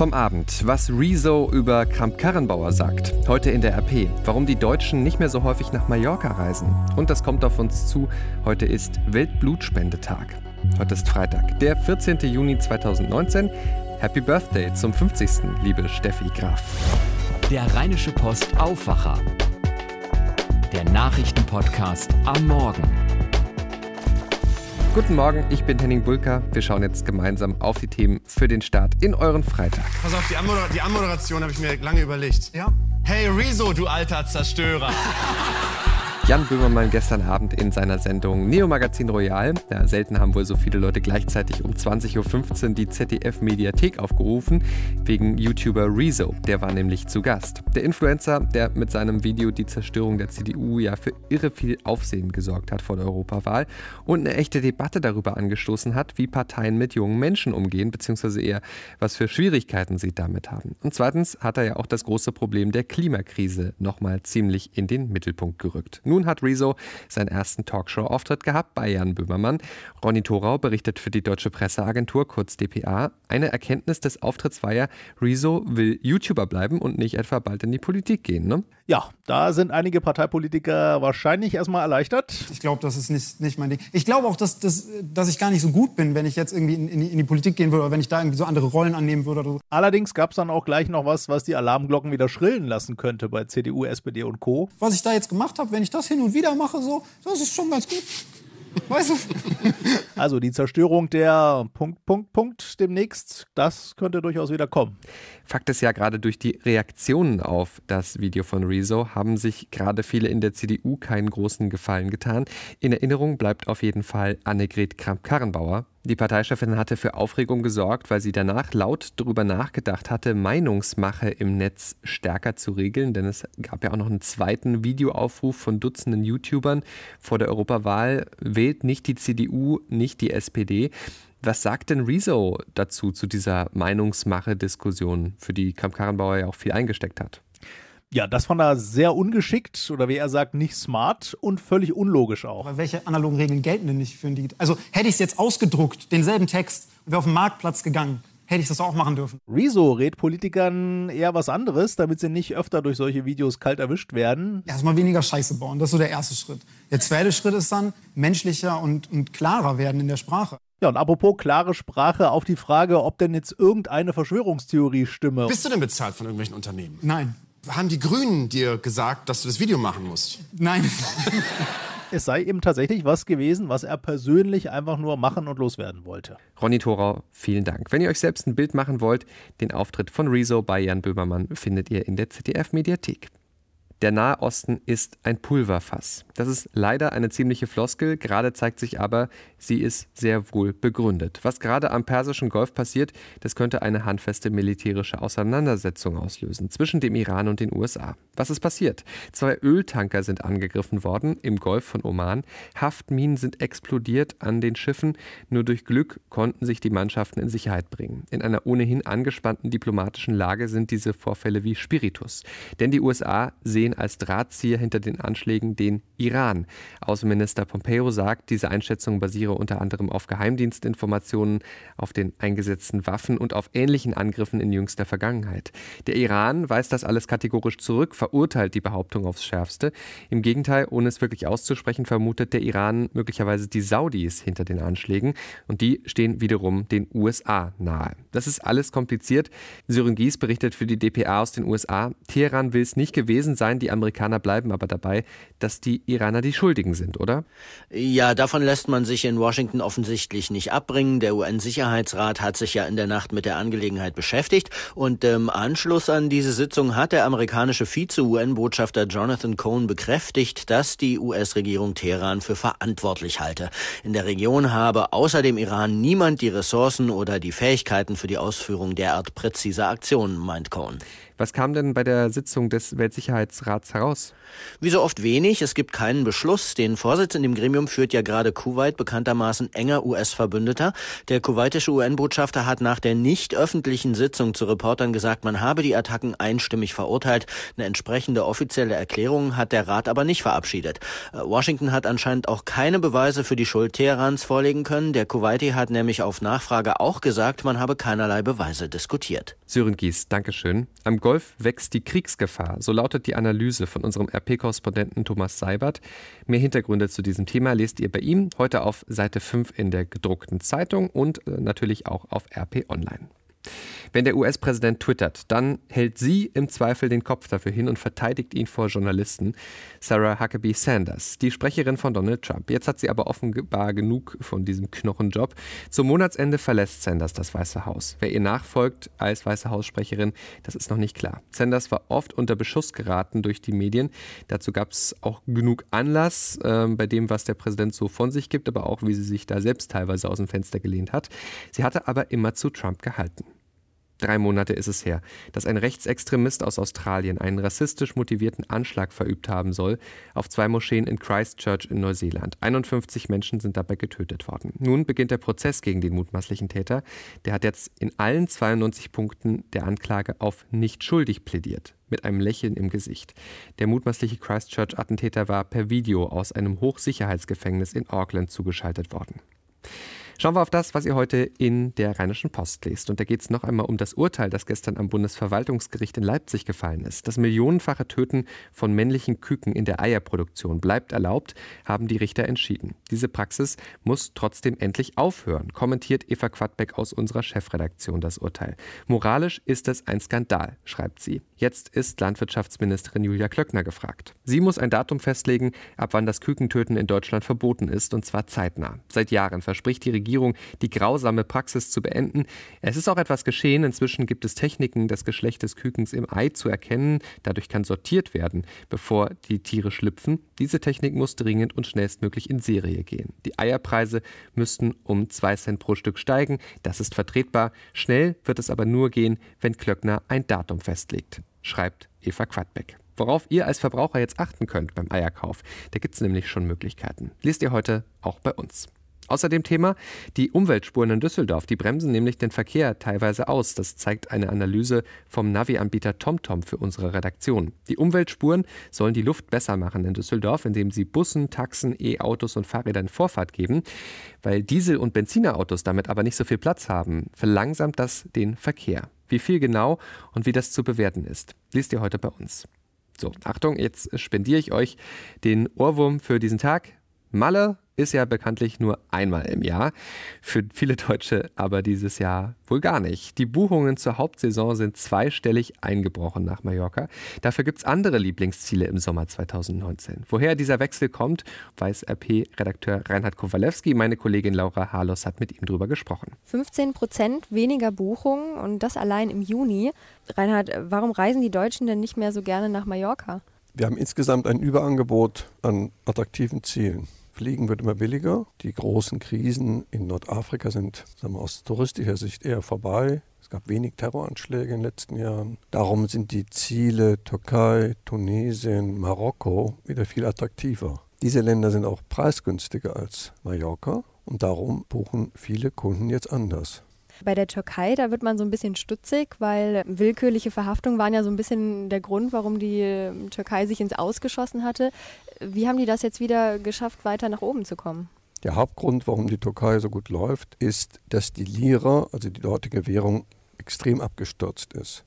Vom Abend, was Rezo über Kramp-Karrenbauer sagt. Heute in der RP. Warum die Deutschen nicht mehr so häufig nach Mallorca reisen. Und das kommt auf uns zu. Heute ist Weltblutspendetag. Heute ist Freitag, der 14. Juni 2019. Happy Birthday zum 50. liebe Steffi Graf. Der Rheinische Post Aufwacher. Der Nachrichtenpodcast am Morgen. Guten Morgen, ich bin Henning Bulka. Wir schauen jetzt gemeinsam auf die Themen für den Start in euren Freitag. Pass auf, die, Anmoder die Anmoderation habe ich mir lange überlegt. Ja? Hey Rezo, du alter Zerstörer. Jan Böhmermann gestern Abend in seiner Sendung Neo Magazin Royal. Ja, selten haben wohl so viele Leute gleichzeitig um 20.15 Uhr die ZDF-Mediathek aufgerufen, wegen YouTuber Rezo. Der war nämlich zu Gast. Der Influencer, der mit seinem Video die Zerstörung der CDU ja für irre viel Aufsehen gesorgt hat vor der Europawahl und eine echte Debatte darüber angestoßen hat, wie Parteien mit jungen Menschen umgehen, beziehungsweise eher, was für Schwierigkeiten sie damit haben. Und zweitens hat er ja auch das große Problem der Klimakrise nochmal ziemlich in den Mittelpunkt gerückt. Nun hat Rezo seinen ersten Talkshow-Auftritt gehabt bei Jan Böhmermann. Ronny Thorau berichtet für die Deutsche Presseagentur, kurz DPA. Eine Erkenntnis des Auftritts war ja, Rezo will YouTuber bleiben und nicht etwa bald in die Politik gehen, ne? Ja, da sind einige Parteipolitiker wahrscheinlich erstmal erleichtert. Ich glaube, das ist nicht, nicht mein Ding. Ich glaube auch, dass, dass, dass ich gar nicht so gut bin, wenn ich jetzt irgendwie in, in, die, in die Politik gehen würde oder wenn ich da irgendwie so andere Rollen annehmen würde. Oder so. Allerdings gab es dann auch gleich noch was, was die Alarmglocken wieder schrillen lassen könnte bei CDU, SPD und Co. Was ich da jetzt gemacht habe, wenn ich das hin und wieder mache, so, das ist schon ganz gut. Weißt du? Also die Zerstörung der Punkt, Punkt, Punkt demnächst, das könnte durchaus wieder kommen. Fakt ist ja, gerade durch die Reaktionen auf das Video von Rezo haben sich gerade viele in der CDU keinen großen Gefallen getan. In Erinnerung bleibt auf jeden Fall Annegret Kramp-Karrenbauer. Die Parteichefin hatte für Aufregung gesorgt, weil sie danach laut darüber nachgedacht hatte, Meinungsmache im Netz stärker zu regeln, denn es gab ja auch noch einen zweiten Videoaufruf von Dutzenden YouTubern vor der Europawahl, wählt nicht die CDU, nicht die SPD. Was sagt denn Rezo dazu, zu dieser Meinungsmache-Diskussion, für die Kramp-Karrenbauer ja auch viel eingesteckt hat? Ja, das fand er sehr ungeschickt oder wie er sagt, nicht smart und völlig unlogisch auch. Aber welche analogen Regeln gelten denn nicht für ein Digital? Also hätte ich es jetzt ausgedruckt, denselben Text, und wäre auf den Marktplatz gegangen, hätte ich das auch machen dürfen. Rezo rät Politikern eher was anderes, damit sie nicht öfter durch solche Videos kalt erwischt werden. Erstmal weniger Scheiße bauen, das ist so der erste Schritt. Der zweite Schritt ist dann menschlicher und, und klarer werden in der Sprache. Ja, und apropos klare Sprache auf die Frage, ob denn jetzt irgendeine Verschwörungstheorie stimme. Bist du denn bezahlt von irgendwelchen Unternehmen? Nein. Haben die Grünen dir gesagt, dass du das Video machen musst? Nein. Es sei eben tatsächlich was gewesen, was er persönlich einfach nur machen und loswerden wollte. Ronny Thorau, vielen Dank. Wenn ihr euch selbst ein Bild machen wollt, den Auftritt von Rezo bei Jan Böhmermann findet ihr in der ZDF-Mediathek. Der Nahe Osten ist ein Pulverfass. Das ist leider eine ziemliche Floskel, gerade zeigt sich aber, sie ist sehr wohl begründet. Was gerade am Persischen Golf passiert, das könnte eine handfeste militärische Auseinandersetzung auslösen zwischen dem Iran und den USA. Was ist passiert? Zwei Öltanker sind angegriffen worden im Golf von Oman. Haftminen sind explodiert an den Schiffen. Nur durch Glück konnten sich die Mannschaften in Sicherheit bringen. In einer ohnehin angespannten diplomatischen Lage sind diese Vorfälle wie Spiritus. Denn die USA sehen als Drahtzieher hinter den Anschlägen den Iran. Außenminister Pompeo sagt, diese Einschätzung basiere unter anderem auf Geheimdienstinformationen, auf den eingesetzten Waffen und auf ähnlichen Angriffen in jüngster Vergangenheit. Der Iran weist das alles kategorisch zurück, verurteilt die Behauptung aufs Schärfste. Im Gegenteil, ohne es wirklich auszusprechen, vermutet der Iran möglicherweise die Saudis hinter den Anschlägen und die stehen wiederum den USA nahe. Das ist alles kompliziert. Sören Gies berichtet für die DPA aus den USA. Teheran will es nicht gewesen sein, die Amerikaner bleiben aber dabei, dass die Iraner die Schuldigen sind, oder? Ja, davon lässt man sich in Washington offensichtlich nicht abbringen. Der UN-Sicherheitsrat hat sich ja in der Nacht mit der Angelegenheit beschäftigt und im Anschluss an diese Sitzung hat der amerikanische Vize-UN-Botschafter Jonathan Cohn bekräftigt, dass die US-Regierung Teheran für verantwortlich halte. In der Region habe außer dem Iran niemand die Ressourcen oder die Fähigkeiten für die Ausführung derart präziser Aktionen, meint Cohn. Was kam denn bei der Sitzung des Weltsicherheitsrats heraus? Wie so oft wenig. Es gibt keinen Beschluss. Den Vorsitz in dem Gremium führt ja gerade Kuwait, bekanntermaßen enger US-Verbündeter. Der kuwaitische UN-Botschafter hat nach der nicht öffentlichen Sitzung zu Reportern gesagt, man habe die Attacken einstimmig verurteilt. Eine entsprechende offizielle Erklärung hat der Rat aber nicht verabschiedet. Äh, Washington hat anscheinend auch keine Beweise für die Schuld Teherans vorlegen können. Der Kuwaiti hat nämlich auf Nachfrage auch gesagt, man habe keinerlei Beweise diskutiert. Sören Gies, Dankeschön. Am Golf wächst die Kriegsgefahr. So lautet die Analyse von unserem RP-Korrespondenten Thomas Seibert. Mehr Hintergründe zu diesem Thema lest ihr bei ihm heute auf Seite 5 in der gedruckten Zeitung und äh, natürlich auch auf RP Online. Wenn der US-Präsident twittert, dann hält sie im Zweifel den Kopf dafür hin und verteidigt ihn vor Journalisten. Sarah Huckabee Sanders, die Sprecherin von Donald Trump. Jetzt hat sie aber offenbar genug von diesem Knochenjob. Zum Monatsende verlässt Sanders das Weiße Haus. Wer ihr nachfolgt als Weiße Haussprecherin, das ist noch nicht klar. Sanders war oft unter Beschuss geraten durch die Medien. Dazu gab es auch genug Anlass äh, bei dem, was der Präsident so von sich gibt, aber auch wie sie sich da selbst teilweise aus dem Fenster gelehnt hat. Sie hatte aber immer zu Trump gehalten. Drei Monate ist es her, dass ein Rechtsextremist aus Australien einen rassistisch motivierten Anschlag verübt haben soll auf zwei Moscheen in Christchurch in Neuseeland. 51 Menschen sind dabei getötet worden. Nun beginnt der Prozess gegen den mutmaßlichen Täter. Der hat jetzt in allen 92 Punkten der Anklage auf nicht schuldig plädiert mit einem Lächeln im Gesicht. Der mutmaßliche Christchurch-Attentäter war per Video aus einem Hochsicherheitsgefängnis in Auckland zugeschaltet worden. Schauen wir auf das, was ihr heute in der Rheinischen Post lest. Und da geht es noch einmal um das Urteil, das gestern am Bundesverwaltungsgericht in Leipzig gefallen ist. Das millionenfache Töten von männlichen Küken in der Eierproduktion bleibt erlaubt, haben die Richter entschieden. Diese Praxis muss trotzdem endlich aufhören, kommentiert Eva Quadbeck aus unserer Chefredaktion das Urteil. Moralisch ist es ein Skandal, schreibt sie. Jetzt ist Landwirtschaftsministerin Julia Klöckner gefragt. Sie muss ein Datum festlegen, ab wann das Kükentöten in Deutschland verboten ist, und zwar zeitnah. Seit Jahren verspricht die Regierung die grausame Praxis zu beenden. Es ist auch etwas geschehen. Inzwischen gibt es Techniken, das Geschlecht des Kükens im Ei zu erkennen. Dadurch kann sortiert werden, bevor die Tiere schlüpfen. Diese Technik muss dringend und schnellstmöglich in Serie gehen. Die Eierpreise müssten um 2 Cent pro Stück steigen. Das ist vertretbar. Schnell wird es aber nur gehen, wenn Klöckner ein Datum festlegt, schreibt Eva Quadbeck. Worauf ihr als Verbraucher jetzt achten könnt beim Eierkauf, da gibt es nämlich schon Möglichkeiten. Lest ihr heute auch bei uns. Außerdem Thema die Umweltspuren in Düsseldorf. Die bremsen nämlich den Verkehr teilweise aus. Das zeigt eine Analyse vom Navi-Anbieter TomTom für unsere Redaktion. Die Umweltspuren sollen die Luft besser machen in Düsseldorf, indem sie Bussen, Taxen, E-Autos und Fahrrädern Vorfahrt geben. Weil Diesel- und Benzinerautos damit aber nicht so viel Platz haben, verlangsamt das den Verkehr. Wie viel genau und wie das zu bewerten ist, liest ihr heute bei uns. So, Achtung, jetzt spendiere ich euch den Ohrwurm für diesen Tag. Malle ist ja bekanntlich nur einmal im Jahr. Für viele Deutsche aber dieses Jahr wohl gar nicht. Die Buchungen zur Hauptsaison sind zweistellig eingebrochen nach Mallorca. Dafür gibt es andere Lieblingsziele im Sommer 2019. Woher dieser Wechsel kommt, weiß RP-Redakteur Reinhard Kowalewski. Meine Kollegin Laura Harlos hat mit ihm darüber gesprochen. 15 Prozent weniger Buchungen und das allein im Juni. Reinhard, warum reisen die Deutschen denn nicht mehr so gerne nach Mallorca? Wir haben insgesamt ein Überangebot an attraktiven Zielen. Fliegen wird immer billiger. Die großen Krisen in Nordafrika sind sagen wir, aus touristischer Sicht eher vorbei. Es gab wenig Terroranschläge in den letzten Jahren. Darum sind die Ziele Türkei, Tunesien, Marokko wieder viel attraktiver. Diese Länder sind auch preisgünstiger als Mallorca und darum buchen viele Kunden jetzt anders. Bei der Türkei, da wird man so ein bisschen stutzig, weil willkürliche Verhaftungen waren ja so ein bisschen der Grund, warum die ähm, Türkei sich ins Ausgeschossen hatte. Wie haben die das jetzt wieder geschafft, weiter nach oben zu kommen? Der Hauptgrund, warum die Türkei so gut läuft, ist, dass die Lira, also die dortige Währung, extrem abgestürzt ist.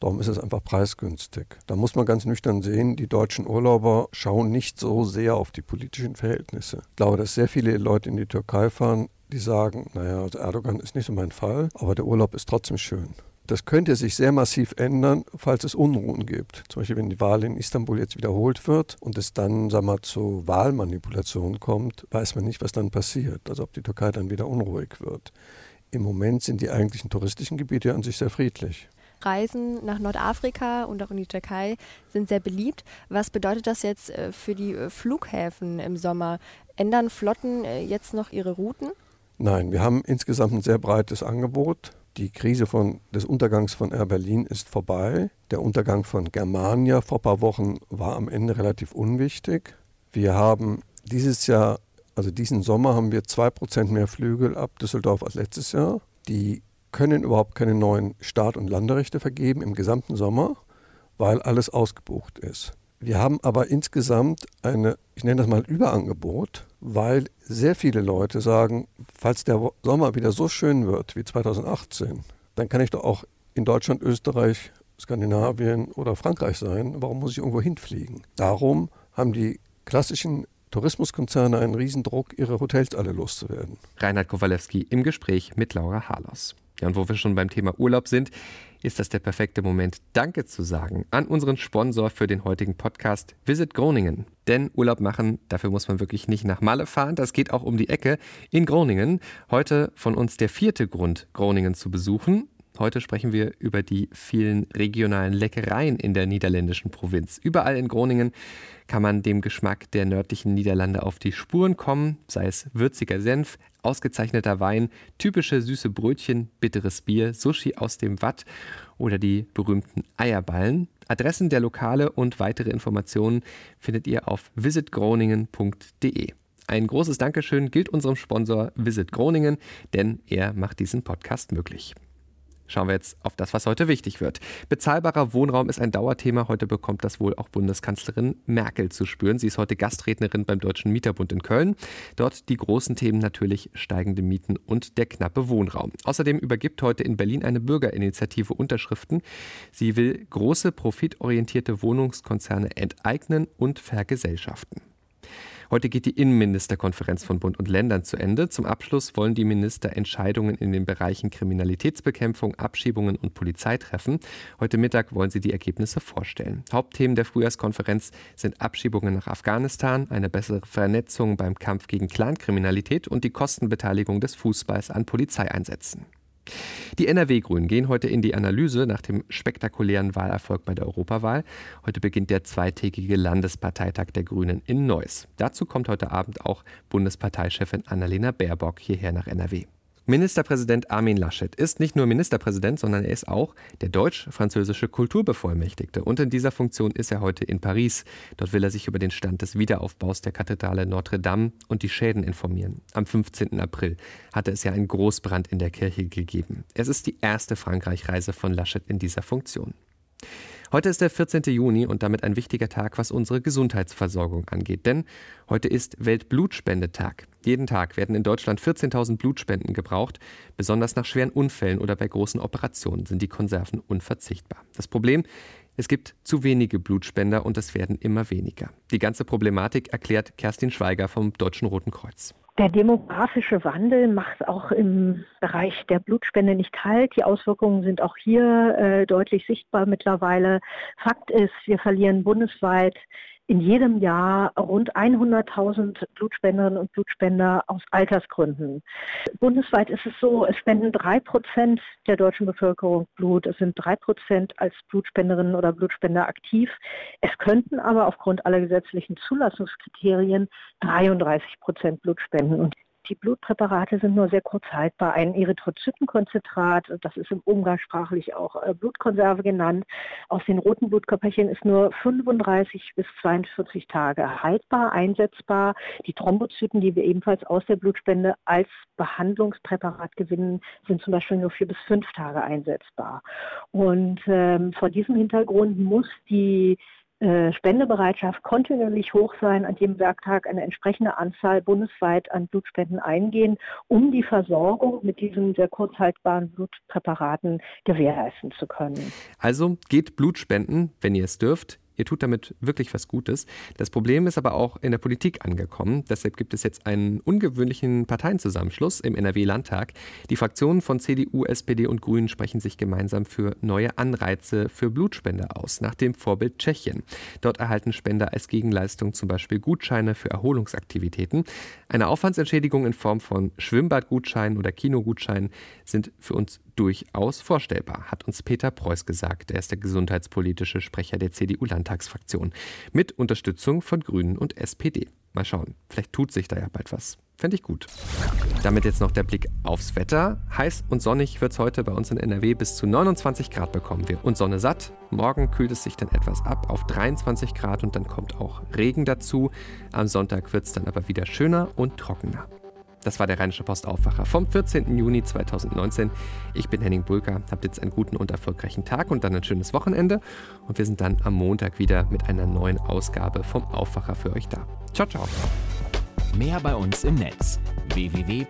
Darum ist es einfach preisgünstig. Da muss man ganz nüchtern sehen, die deutschen Urlauber schauen nicht so sehr auf die politischen Verhältnisse. Ich glaube, dass sehr viele Leute in die Türkei fahren, die sagen, naja, also Erdogan ist nicht so mein Fall, aber der Urlaub ist trotzdem schön. Das könnte sich sehr massiv ändern, falls es Unruhen gibt. Zum Beispiel, wenn die Wahl in Istanbul jetzt wiederholt wird und es dann sag mal, zu Wahlmanipulationen kommt, weiß man nicht, was dann passiert. Also ob die Türkei dann wieder unruhig wird. Im Moment sind die eigentlichen touristischen Gebiete an sich sehr friedlich. Reisen nach Nordafrika und auch in die Türkei sind sehr beliebt. Was bedeutet das jetzt äh, für die äh, Flughäfen im Sommer? Ändern Flotten äh, jetzt noch ihre Routen? Nein, wir haben insgesamt ein sehr breites Angebot. Die Krise von, des Untergangs von Air Berlin ist vorbei. Der Untergang von Germania vor ein paar Wochen war am Ende relativ unwichtig. Wir haben dieses Jahr, also diesen Sommer, haben wir 2% mehr Flügel ab Düsseldorf als letztes Jahr. Die können überhaupt keine neuen Start- und Landerechte vergeben im gesamten Sommer, weil alles ausgebucht ist. Wir haben aber insgesamt eine, ich nenne das mal Überangebot, weil sehr viele Leute sagen, falls der Sommer wieder so schön wird wie 2018, dann kann ich doch auch in Deutschland, Österreich, Skandinavien oder Frankreich sein. Warum muss ich irgendwo hinfliegen? Darum haben die klassischen Tourismuskonzerne einen Riesendruck, ihre Hotels alle loszuwerden. Reinhard Kowalewski im Gespräch mit Laura Harlos. Ja, und wo wir schon beim Thema Urlaub sind, ist das der perfekte Moment, Danke zu sagen an unseren Sponsor für den heutigen Podcast, Visit Groningen. Denn Urlaub machen, dafür muss man wirklich nicht nach Malle fahren, das geht auch um die Ecke in Groningen. Heute von uns der vierte Grund, Groningen zu besuchen. Heute sprechen wir über die vielen regionalen Leckereien in der niederländischen Provinz. Überall in Groningen kann man dem Geschmack der nördlichen Niederlande auf die Spuren kommen, sei es würziger Senf, ausgezeichneter Wein, typische süße Brötchen, bitteres Bier, Sushi aus dem Watt oder die berühmten Eierballen. Adressen der Lokale und weitere Informationen findet ihr auf visitgroningen.de. Ein großes Dankeschön gilt unserem Sponsor Visit Groningen, denn er macht diesen Podcast möglich. Schauen wir jetzt auf das, was heute wichtig wird. Bezahlbarer Wohnraum ist ein Dauerthema. Heute bekommt das wohl auch Bundeskanzlerin Merkel zu spüren. Sie ist heute Gastrednerin beim Deutschen Mieterbund in Köln. Dort die großen Themen natürlich steigende Mieten und der knappe Wohnraum. Außerdem übergibt heute in Berlin eine Bürgerinitiative Unterschriften. Sie will große profitorientierte Wohnungskonzerne enteignen und vergesellschaften. Heute geht die Innenministerkonferenz von Bund und Ländern zu Ende. Zum Abschluss wollen die Minister Entscheidungen in den Bereichen Kriminalitätsbekämpfung, Abschiebungen und Polizei treffen. Heute Mittag wollen sie die Ergebnisse vorstellen. Hauptthemen der Frühjahrskonferenz sind Abschiebungen nach Afghanistan, eine bessere Vernetzung beim Kampf gegen Clankriminalität und die Kostenbeteiligung des Fußballs an Polizeieinsätzen. Die NRW-Grünen gehen heute in die Analyse nach dem spektakulären Wahlerfolg bei der Europawahl. Heute beginnt der zweitägige Landesparteitag der Grünen in Neuss. Dazu kommt heute Abend auch Bundesparteichefin Annalena Baerbock hierher nach NRW. Ministerpräsident Armin Laschet ist nicht nur Ministerpräsident, sondern er ist auch der deutsch-französische Kulturbevollmächtigte. Und in dieser Funktion ist er heute in Paris. Dort will er sich über den Stand des Wiederaufbaus der Kathedrale Notre Dame und die Schäden informieren. Am 15. April hatte es ja einen Großbrand in der Kirche gegeben. Es ist die erste Frankreich-Reise von Laschet in dieser Funktion. Heute ist der 14. Juni und damit ein wichtiger Tag, was unsere Gesundheitsversorgung angeht. Denn heute ist Weltblutspendetag. Jeden Tag werden in Deutschland 14.000 Blutspenden gebraucht. Besonders nach schweren Unfällen oder bei großen Operationen sind die Konserven unverzichtbar. Das Problem, es gibt zu wenige Blutspender und es werden immer weniger. Die ganze Problematik erklärt Kerstin Schweiger vom Deutschen Roten Kreuz. Der demografische Wandel macht auch im Bereich der Blutspende nicht halt. Die Auswirkungen sind auch hier äh, deutlich sichtbar mittlerweile. Fakt ist, wir verlieren bundesweit in jedem Jahr rund 100.000 Blutspenderinnen und Blutspender aus Altersgründen. Bundesweit ist es so, es spenden drei Prozent der deutschen Bevölkerung Blut. Es sind drei Prozent als Blutspenderinnen oder Blutspender aktiv. Es könnten aber aufgrund aller gesetzlichen Zulassungskriterien 33 Prozent Blut spenden. Und die Blutpräparate sind nur sehr kurz haltbar. Ein Erythrozytenkonzentrat, das ist im Umgangssprachlich auch äh, Blutkonserve genannt, aus den roten Blutkörperchen ist nur 35 bis 42 Tage haltbar, einsetzbar. Die Thrombozyten, die wir ebenfalls aus der Blutspende als Behandlungspräparat gewinnen, sind zum Beispiel nur vier bis fünf Tage einsetzbar. Und ähm, vor diesem Hintergrund muss die Spendebereitschaft kontinuierlich hoch sein, an jedem Werktag eine entsprechende Anzahl bundesweit an Blutspenden eingehen, um die Versorgung mit diesen sehr kurzhaltbaren Blutpräparaten gewährleisten zu können. Also geht Blutspenden, wenn ihr es dürft. Ihr tut damit wirklich was Gutes. Das Problem ist aber auch in der Politik angekommen. Deshalb gibt es jetzt einen ungewöhnlichen Parteienzusammenschluss im NRW-Landtag. Die Fraktionen von CDU, SPD und Grünen sprechen sich gemeinsam für neue Anreize für Blutspende aus, nach dem Vorbild Tschechien. Dort erhalten Spender als Gegenleistung zum Beispiel Gutscheine für Erholungsaktivitäten. Eine Aufwandsentschädigung in Form von Schwimmbadgutscheinen oder Kinogutscheinen sind für uns durchaus vorstellbar, hat uns Peter Preuß gesagt. Er ist der gesundheitspolitische Sprecher der CDU-Landtag. Landtagsfraktion. Mit Unterstützung von Grünen und SPD. Mal schauen, vielleicht tut sich da ja bald was. Fände ich gut. Damit jetzt noch der Blick aufs Wetter. Heiß und sonnig wird es heute bei uns in NRW bis zu 29 Grad bekommen wir. Und Sonne satt. Morgen kühlt es sich dann etwas ab auf 23 Grad und dann kommt auch Regen dazu. Am Sonntag wird es dann aber wieder schöner und trockener. Das war der Rheinische Postaufwacher vom 14. Juni 2019. Ich bin Henning Bulka. Habt jetzt einen guten und erfolgreichen Tag und dann ein schönes Wochenende. Und wir sind dann am Montag wieder mit einer neuen Ausgabe vom Aufwacher für euch da. Ciao, ciao. Mehr bei uns im Netz www.rp-online.de